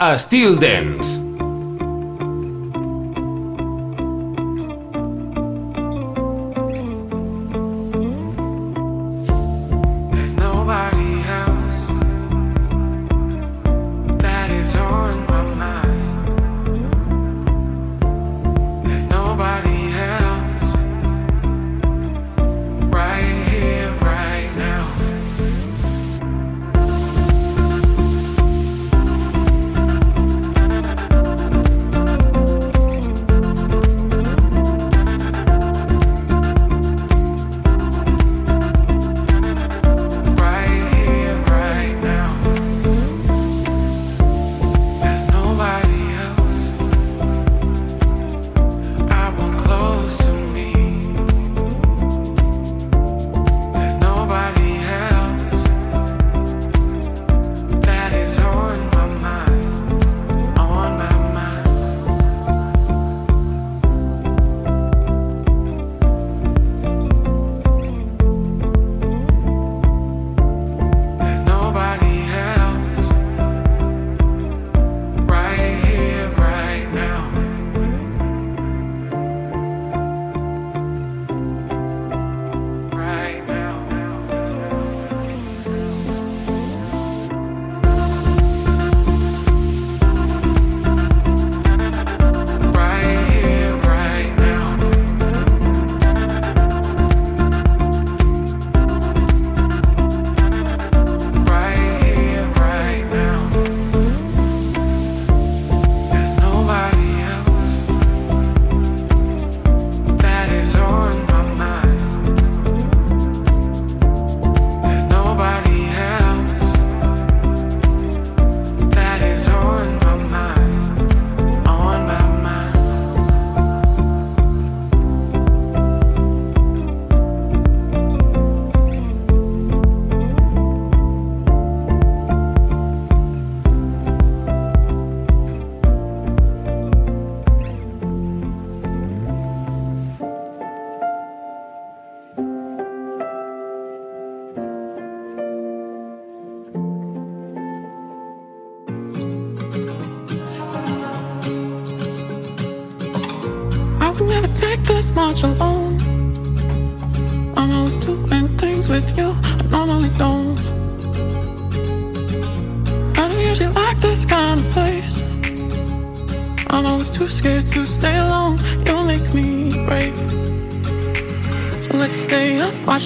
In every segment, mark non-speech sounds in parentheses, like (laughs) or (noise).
a Styl Dance.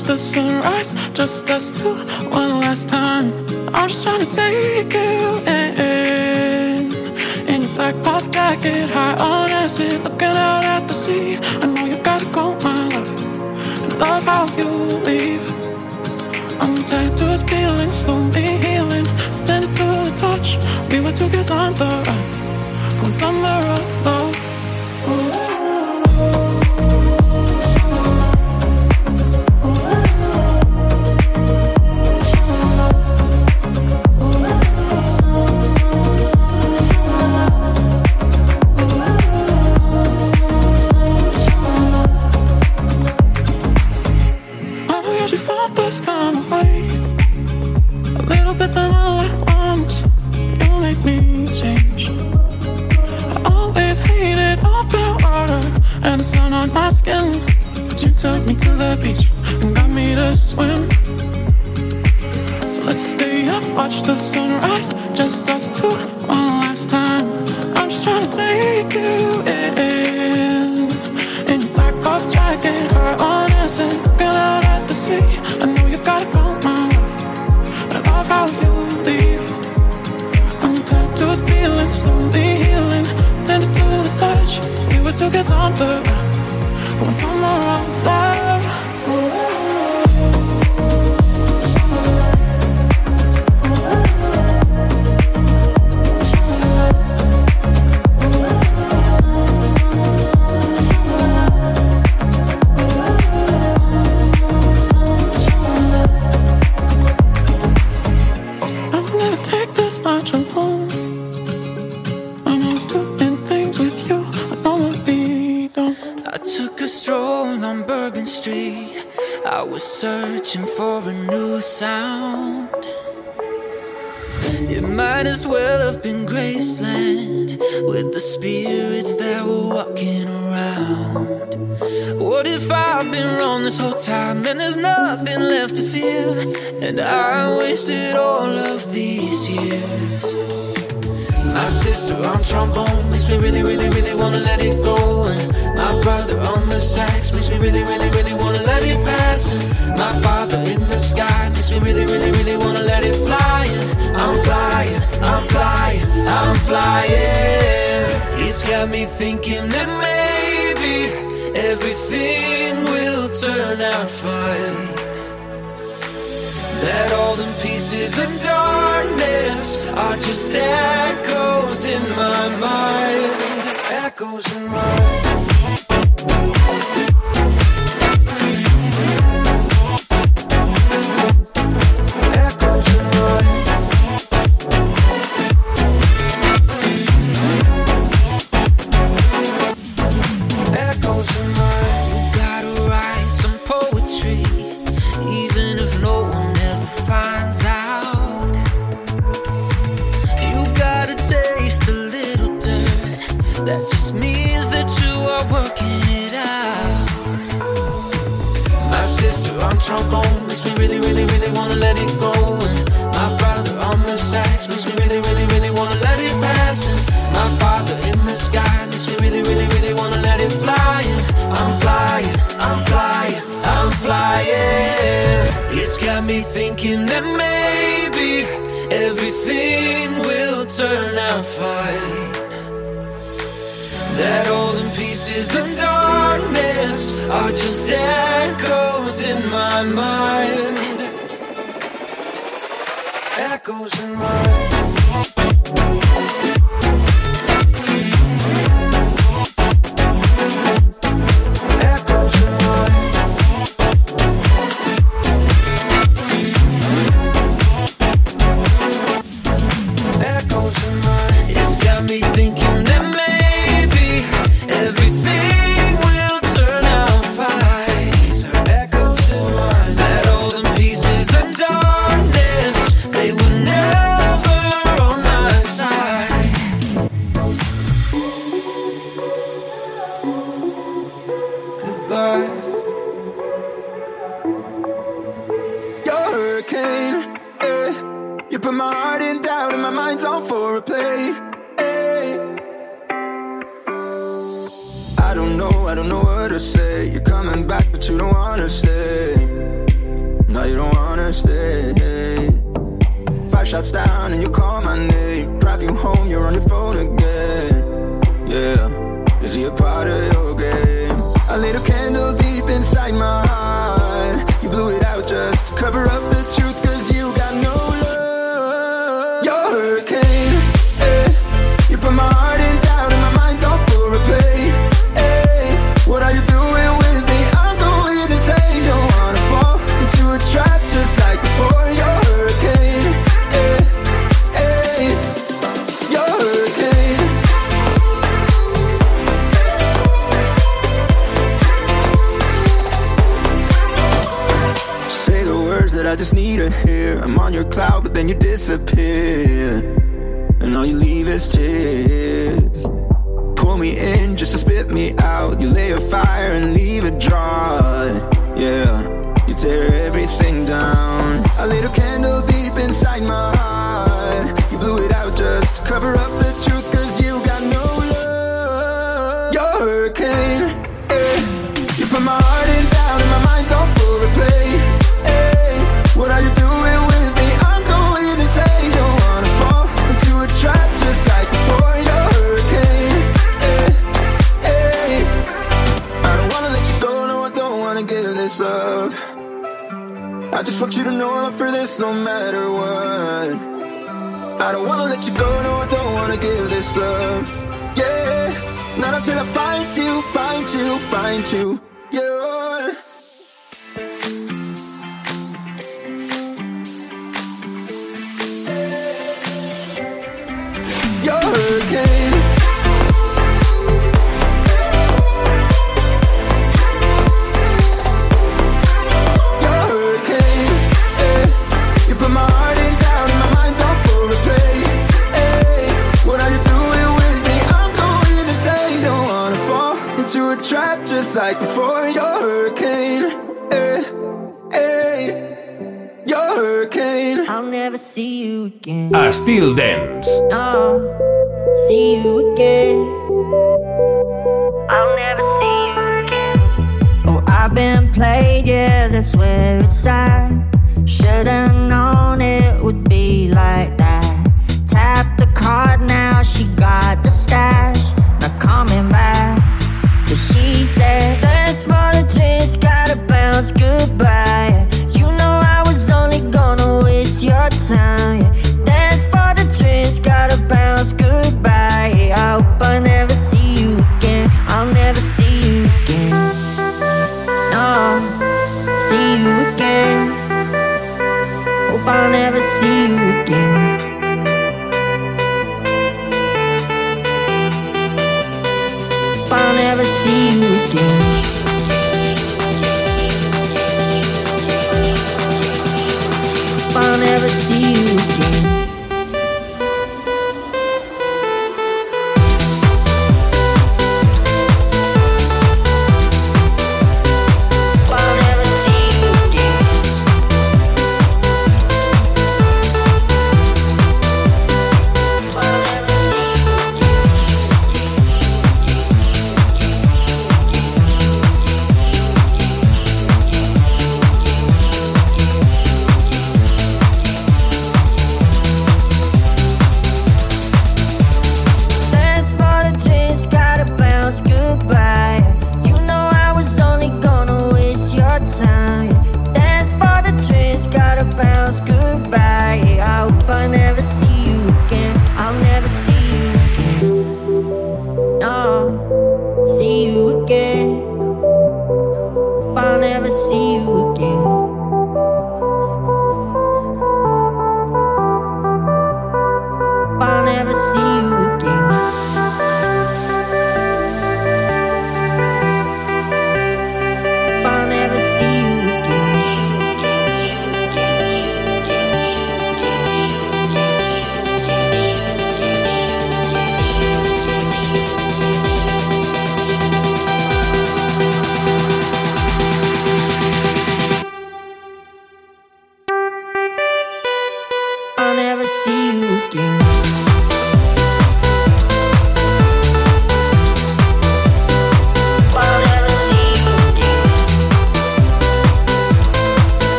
Watch the sunrise, just us two, one last time. I'm just trying to take you in. In your black cloth jacket, high on acid, looking out at the sea. I know you gotta go, my love. And I love how you leave. I'm tattoos peeling, slowly healing. Standing to the touch. We were two kids on the run. One summer of love. a little bit than all at once. You make me change. I always hated open water and the sun on my skin, but you took me to the beach and got me to swim. So let's stay up, watch the sun rise, just us two, one last time. I'm just trying to take you in. and your black off jacket, her on looking out at the sea gotta go my way. But I love how you leave. I'm tattoos peeling, slowly healing. Tender to the touch. We were together on the run for when summer all. time and there's nothing left to fear. And I wasted all of these years. My sister on trombone makes me really, really, really wanna let it go. And my brother on the sax makes me really, really, really wanna let it pass. And my father in the sky makes me really, really, really wanna let it fly. And I'm flying, I'm flying, I'm flying. It's got me thinking that maybe everything will turn out fine. That all the pieces of darkness are just echoes in my mind. Echoes in my mind. want you to know I'm for this no matter what. I don't wanna let you go, no, I don't wanna give this up. Yeah, not until I find you, find you, find you. Yeah. It's like before your eh, eh, hurricane. I'll never see you again. I still dance. I'll see you again. I'll never see you again. Oh, I've been played, yeah, that's where it's at. Should've known it would be like that. Tap the card now, she got the stash. Not coming back. She said, for the gotta bounce goodbye. You know I was only gonna waste your time. For the gotta bounce goodbye. I hope I never.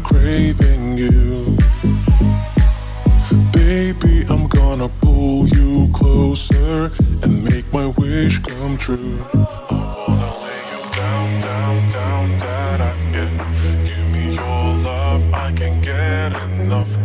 I'm craving you. Baby, I'm gonna pull you closer and make my wish come true. I wanna lay you down, down, down. Give me your love, I can get enough.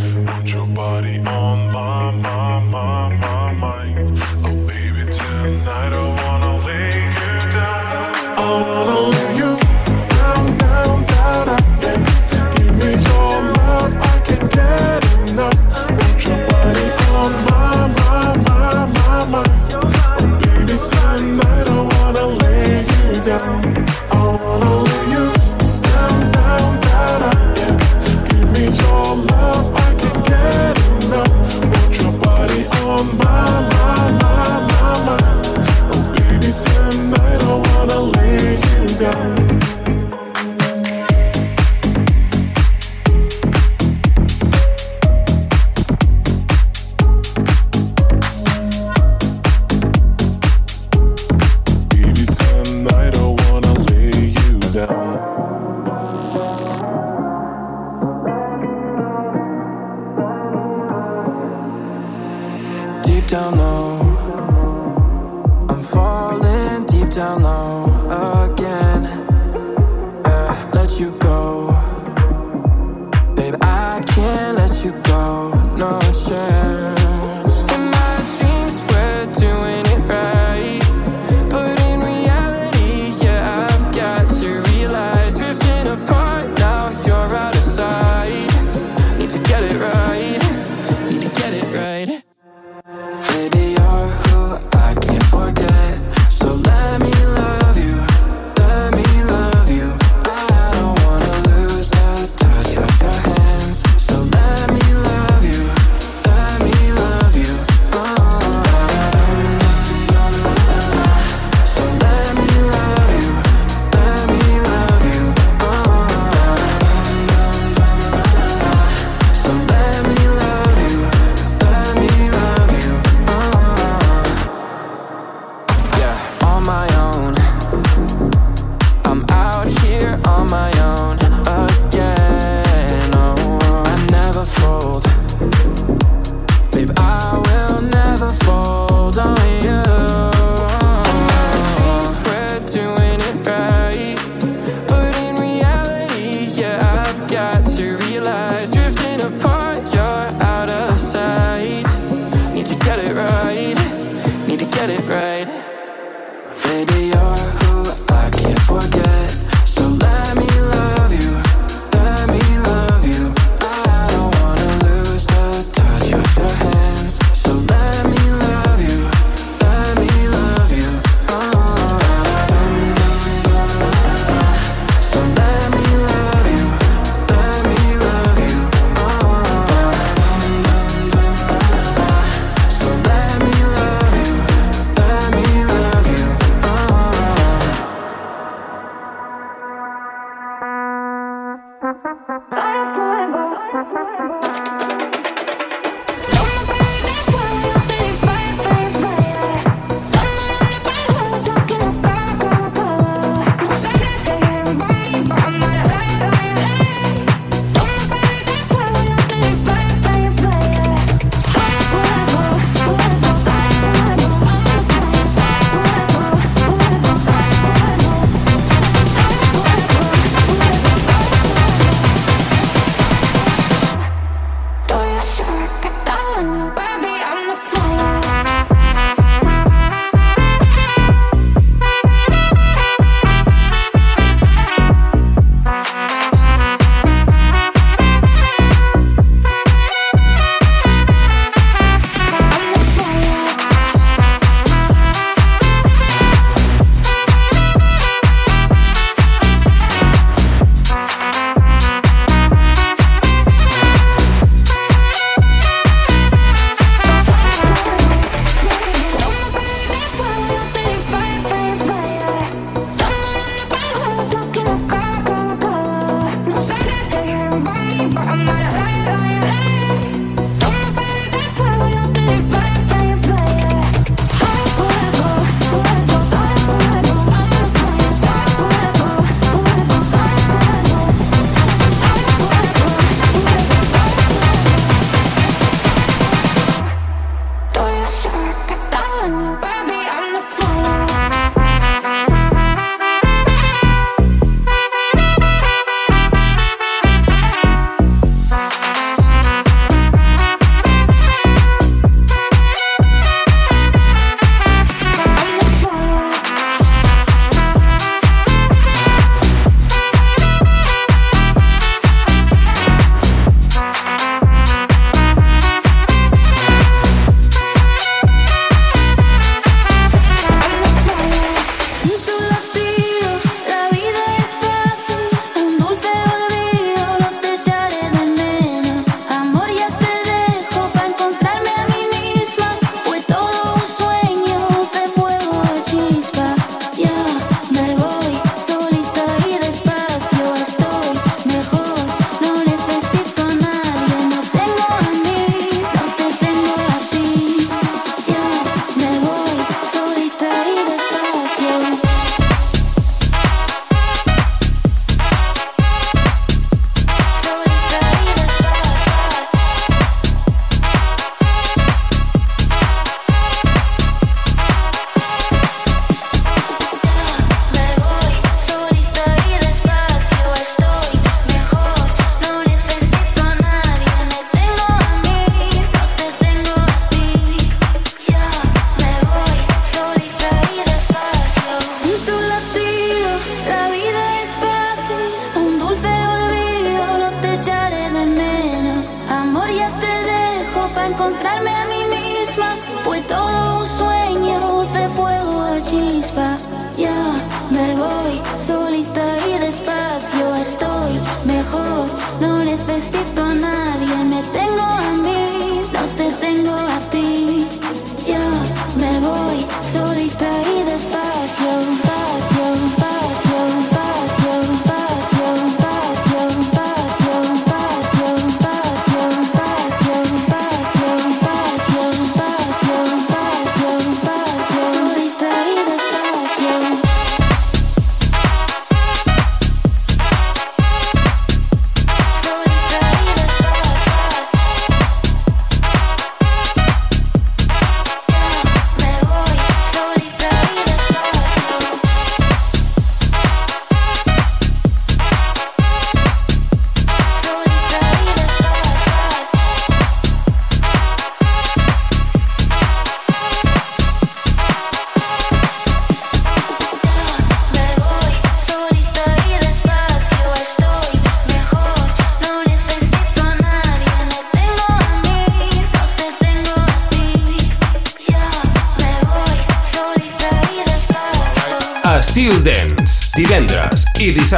Thank.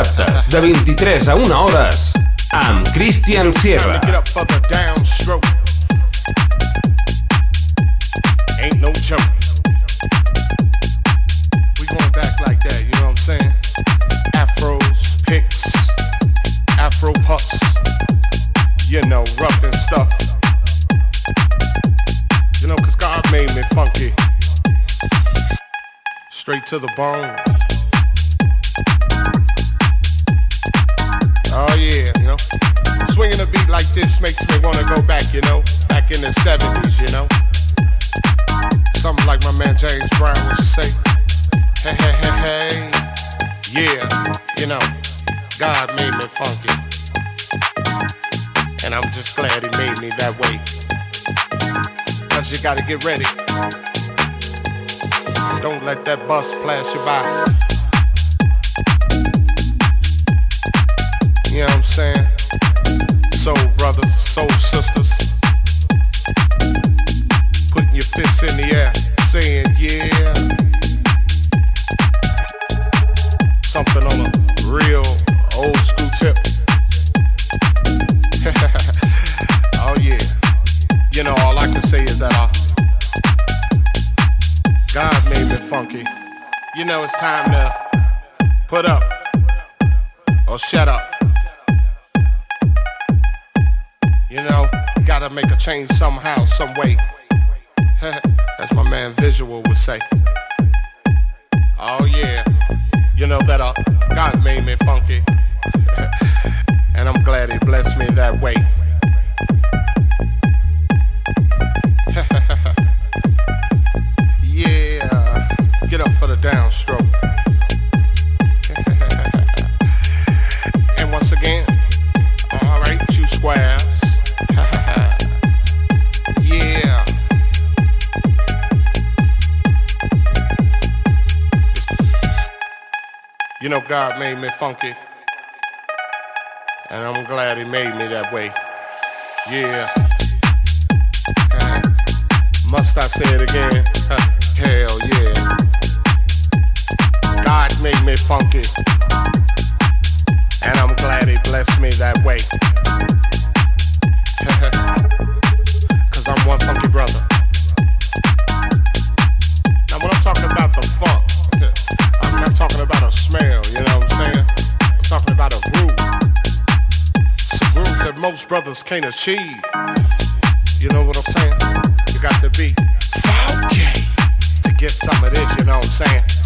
Dissabtes de 23 a 1 hores amb Christian Sierra. Ain't no joke. We going back like that, you know what I'm saying? Afros, picks, afro puffs, you know, rough and stuff. You know, cause God made me funky. Straight to the bone. And I'm just glad he made me that way. Cause you gotta get ready. Don't let that bus pass you by. You know what I'm saying? Soul brothers, soul sisters. Putting your fists in the air, saying, yeah. Something on a real say is that uh, God made me funky. You know, it's time to put up or shut up. You know, gotta make a change somehow, some way. (laughs) As my man Visual would say. Oh yeah, you know that uh, God made me funky. (laughs) and I'm glad he blessed me that way. Downstroke. (laughs) and once again, alright, two squares. (laughs) Yeah. You know, God made me funky. And I'm glad He made me that way. Yeah. Uh, must I say it again? (laughs) hell yeah. God made me funky. And I'm glad He blessed me that way. (laughs) Cause I'm one funky brother. Now, when I'm talking about the funk, (laughs) I'm not talking about a smell, you know what I'm saying? I'm talking about a groove. It's a groove that most brothers can't achieve. You know what I'm saying? You got to be funky to get some of this, you know what I'm saying?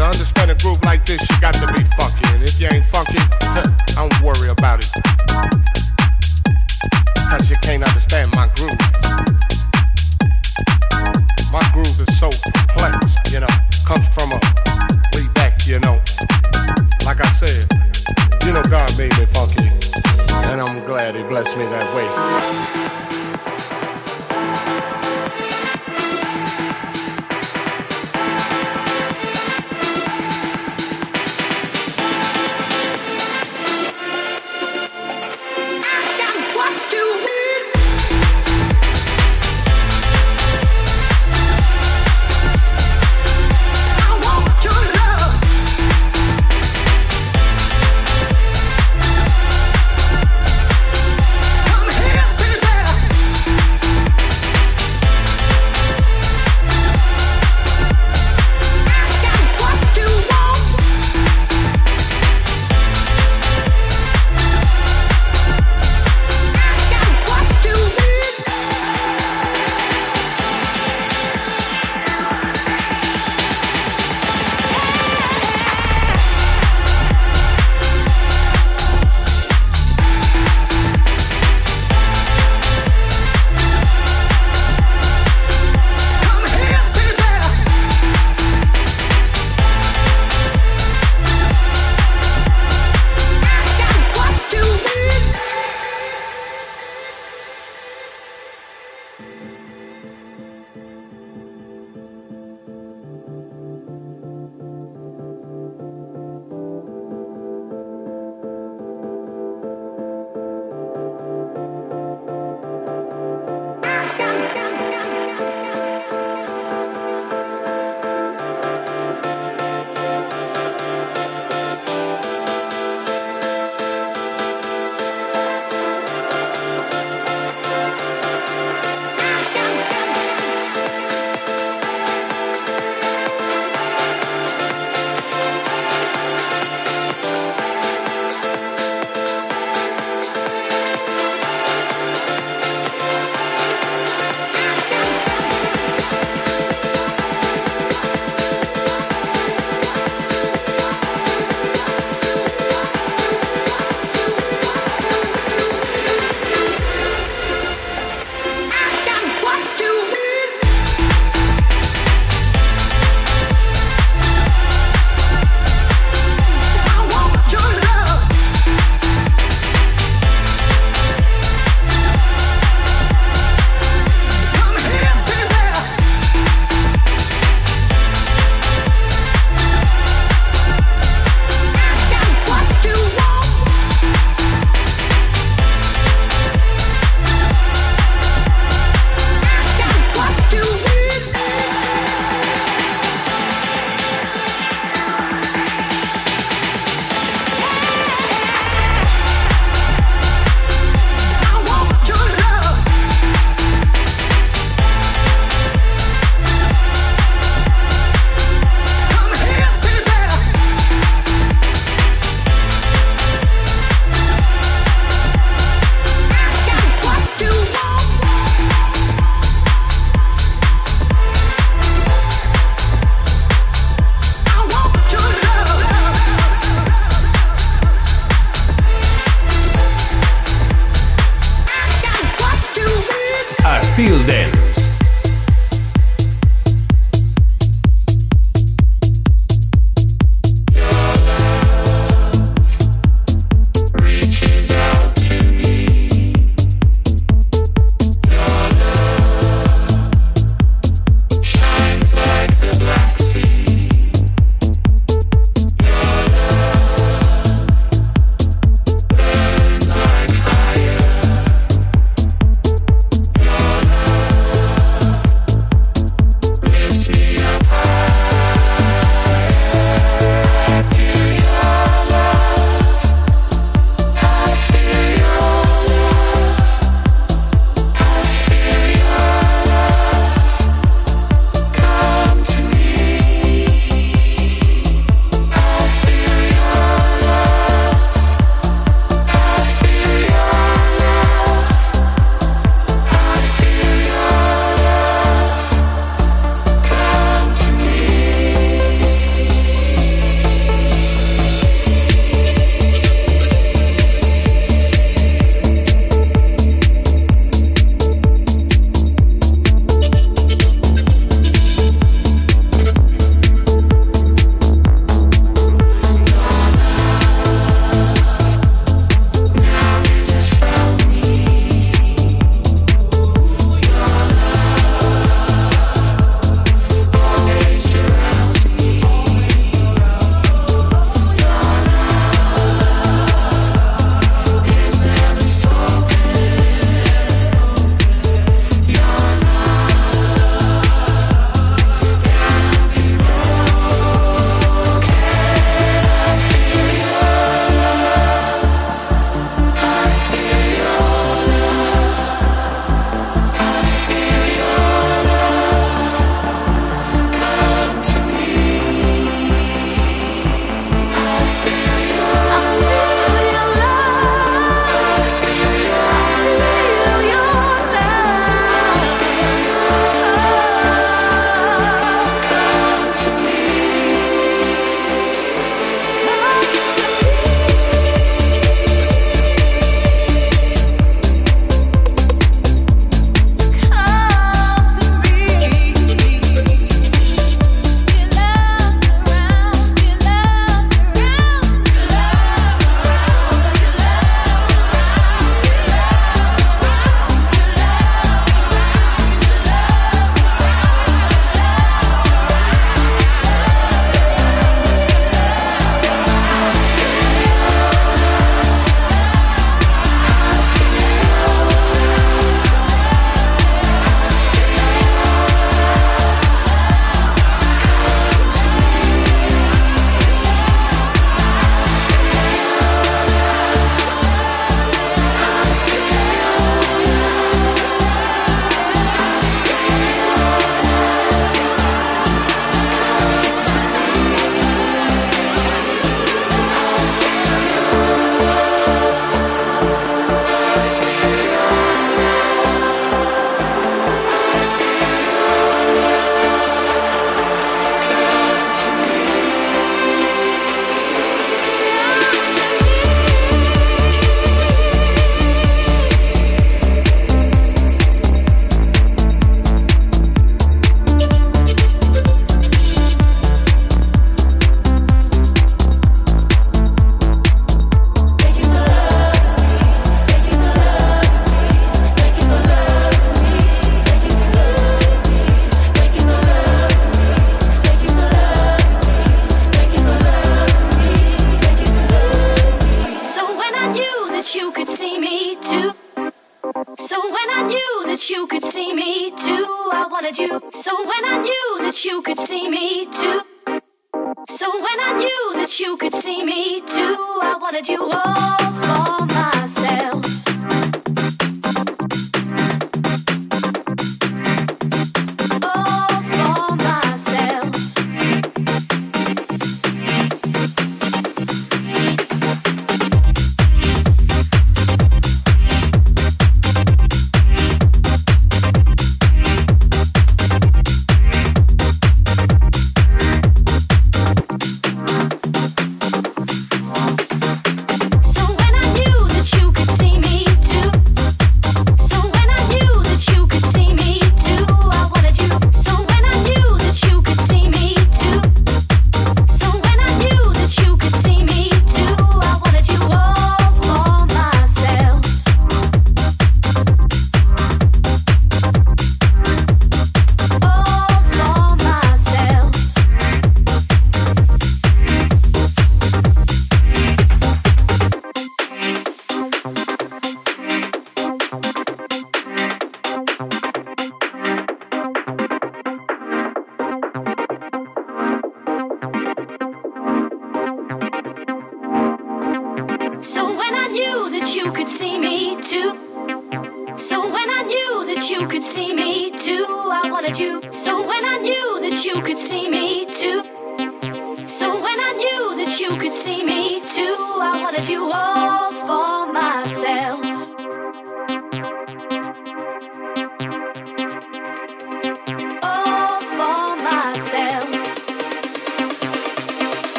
To understand a groove like this, you got to be funky. And if you ain't funky, I don't worry about it. Cause you can't understand my groove. My groove is so complex, you know, comes from a way back, you know. Like I said, you know, God made me funky, and I'm glad He blessed me that way.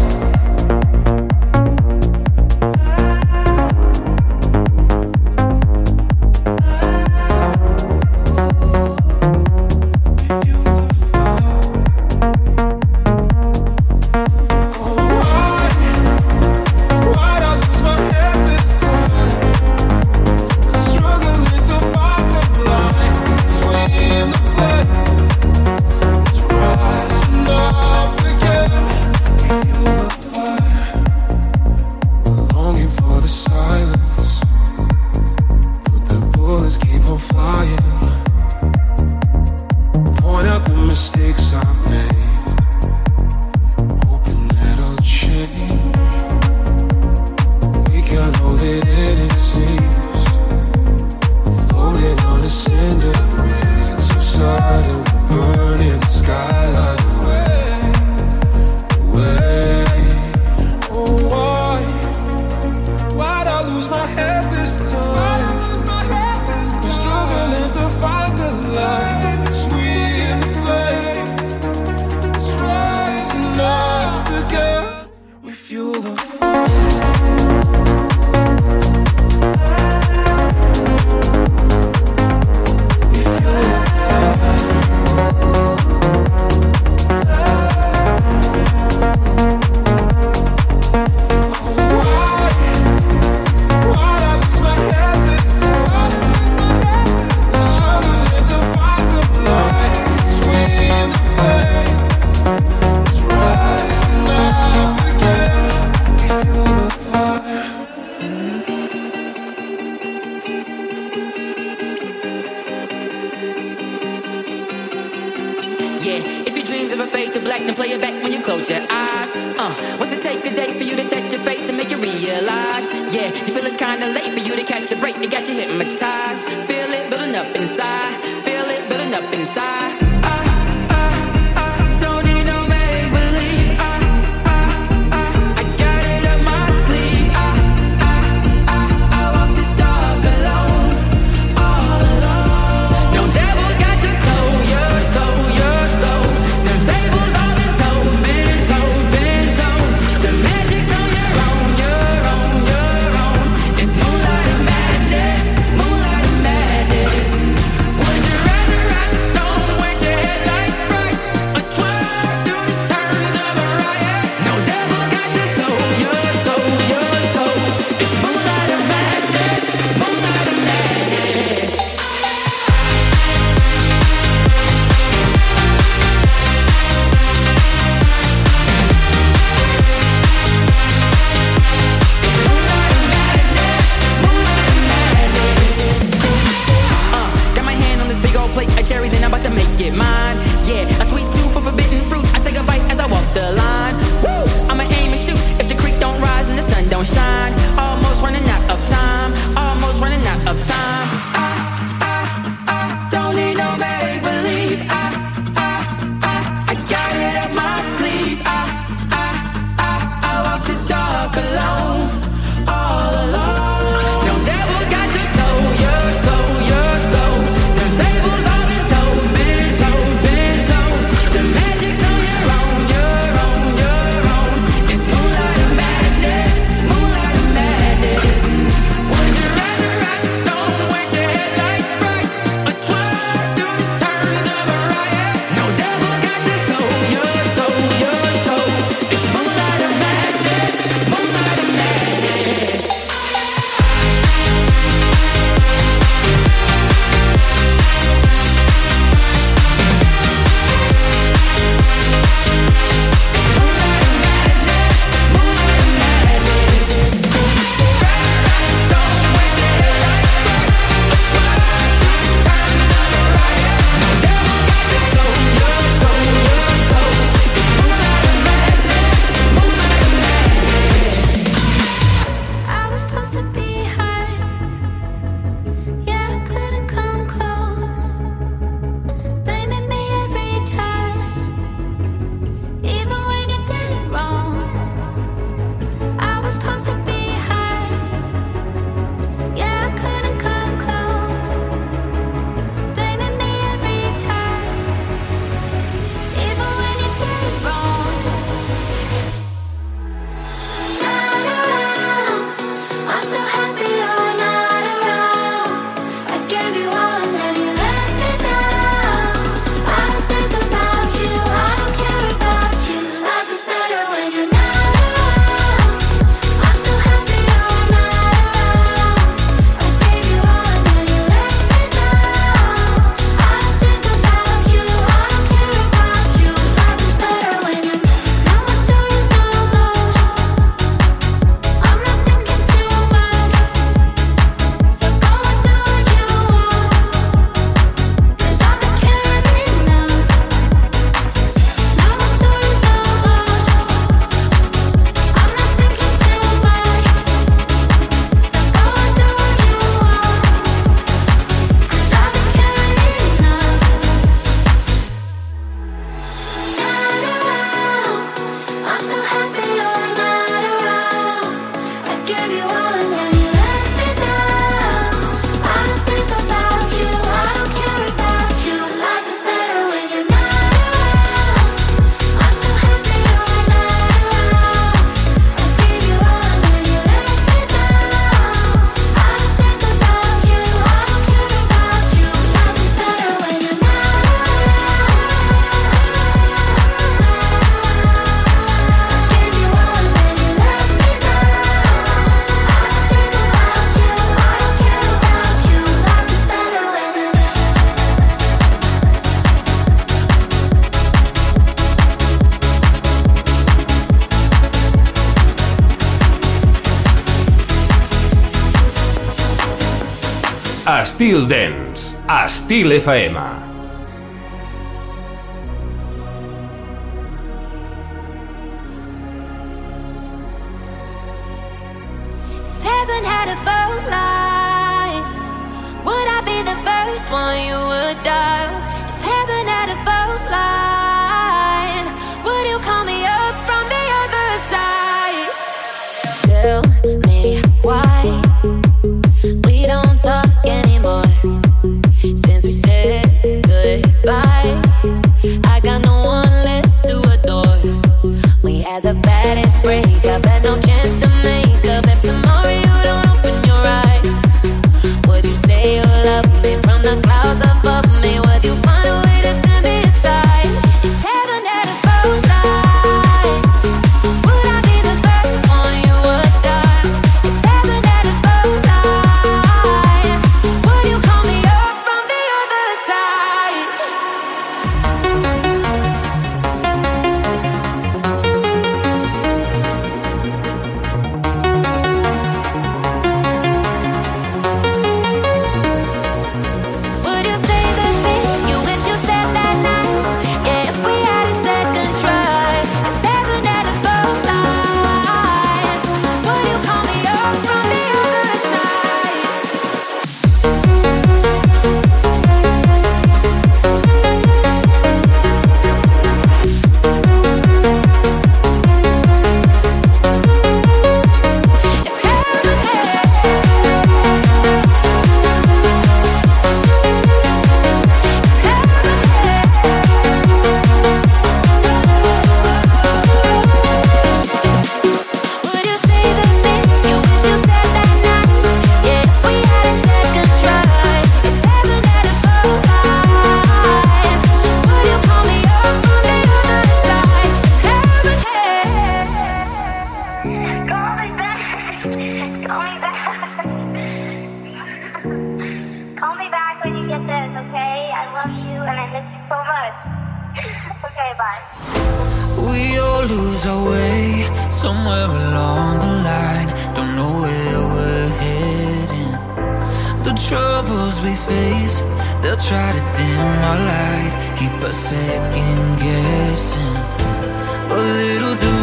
Bye. fade to black, then play it back when you close your eyes. Uh, what's it take today for you to set your fate to make you realize? Yeah, you feel it's kinda late for you to catch a break. It got you hypnotized. Feel it building up inside. Feel it building up inside. Estil Dance, a Estil FM. lose our way somewhere along the line. Don't know where we're heading. The troubles we face, they'll try to dim our light, keep us second guessing. But little do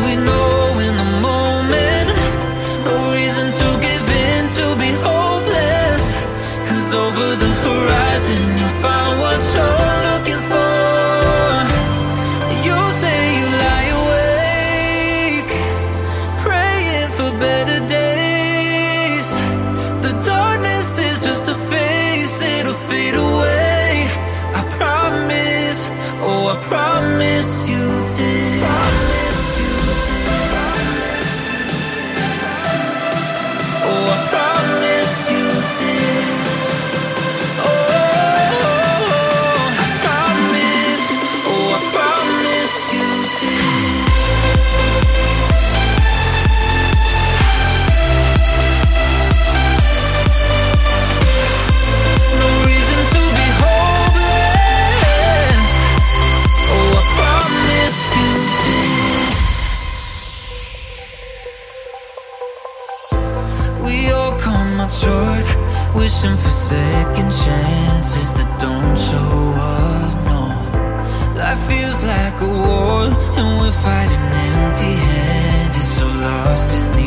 and we're fighting empty handed, so lost in the